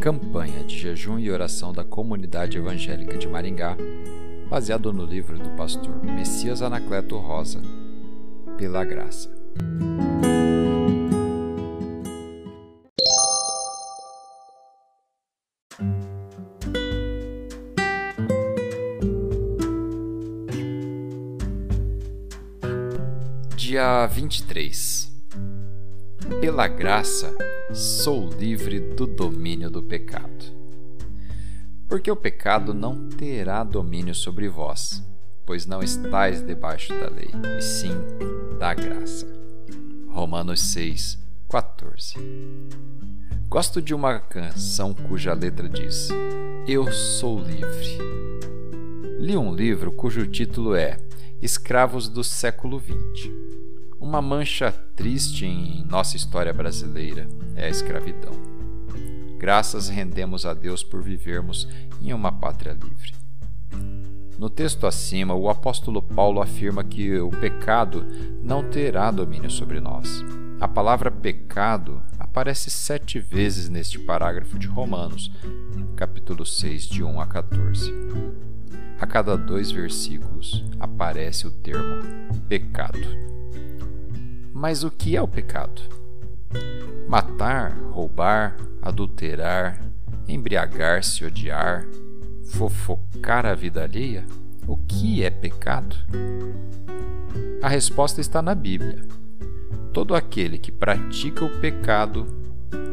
Campanha de jejum e oração da Comunidade Evangélica de Maringá, baseado no livro do pastor Messias Anacleto Rosa, Pela Graça. Dia 23 Pela graça, sou livre do domínio do pecado. Porque o pecado não terá domínio sobre vós, pois não estáis debaixo da lei, e sim da graça. Romanos 6, 14 Gosto de uma canção cuja letra diz: Eu sou livre. Li um livro cujo título é Escravos do século XX. Uma mancha triste em nossa história brasileira é a escravidão. Graças rendemos a Deus por vivermos em uma pátria livre. No texto acima, o apóstolo Paulo afirma que o pecado não terá domínio sobre nós. A palavra pecado aparece sete vezes neste parágrafo de Romanos, capítulo 6, de 1 a 14. A cada dois versículos aparece o termo pecado. Mas o que é o pecado? Matar, roubar, adulterar, embriagar-se, odiar, fofocar a vida alheia? O que é pecado? A resposta está na Bíblia. Todo aquele que pratica o pecado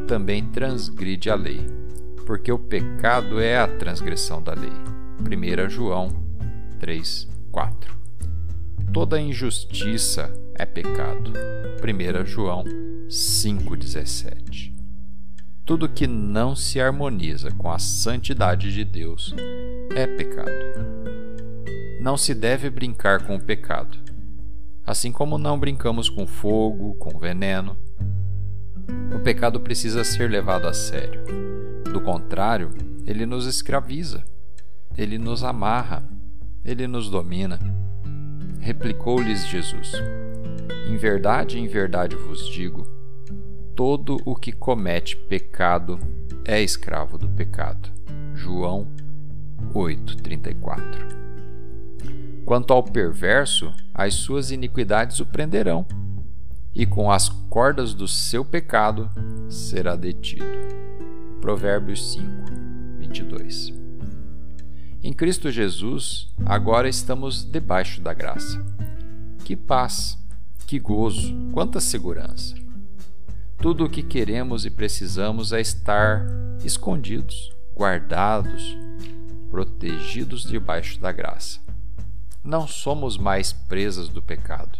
também transgride a lei, porque o pecado é a transgressão da lei. 1 João 3, 4. Toda injustiça é pecado. 1 João 5,17. Tudo que não se harmoniza com a santidade de Deus é pecado. Não se deve brincar com o pecado, assim como não brincamos com fogo, com veneno. O pecado precisa ser levado a sério. Do contrário, ele nos escraviza. Ele nos amarra, ele nos domina. Replicou-lhes Jesus: Em verdade, em verdade vos digo: todo o que comete pecado é escravo do pecado. João 8:34. Quanto ao perverso, as suas iniquidades o prenderão, e com as cordas do seu pecado será detido. Provérbios 5, 22. Em Cristo Jesus, agora estamos debaixo da graça. Que paz, que gozo, quanta segurança! Tudo o que queremos e precisamos é estar escondidos, guardados, protegidos debaixo da graça. Não somos mais presas do pecado.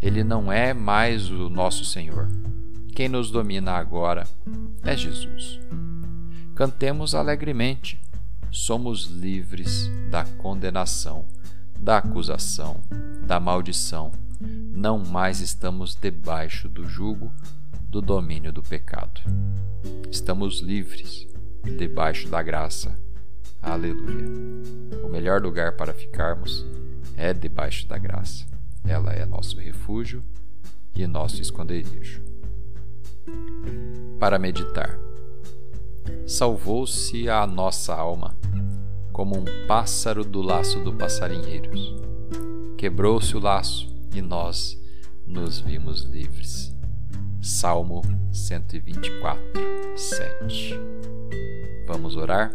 Ele não é mais o nosso Senhor. Quem nos domina agora é Jesus. Cantemos alegremente somos livres da condenação, da acusação, da maldição. Não mais estamos debaixo do jugo do domínio do pecado. Estamos livres debaixo da graça. Aleluia. O melhor lugar para ficarmos é debaixo da graça. Ela é nosso refúgio e nosso esconderijo. Para meditar salvou-se a nossa alma, como um pássaro do laço do passarinheiros. Quebrou-se o laço e nós nos vimos livres. Salmo 124, 7. Vamos orar?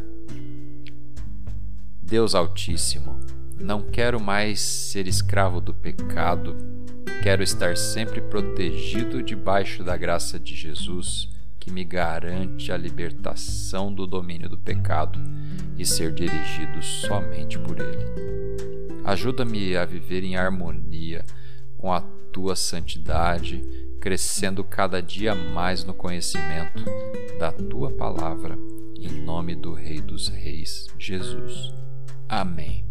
Deus Altíssimo, não quero mais ser escravo do pecado, quero estar sempre protegido debaixo da graça de Jesus que me garante a libertação do domínio do pecado e ser dirigido somente por Ele. Ajuda-me a viver em harmonia com a tua santidade, crescendo cada dia mais no conhecimento da tua palavra, em nome do Rei dos Reis, Jesus. Amém.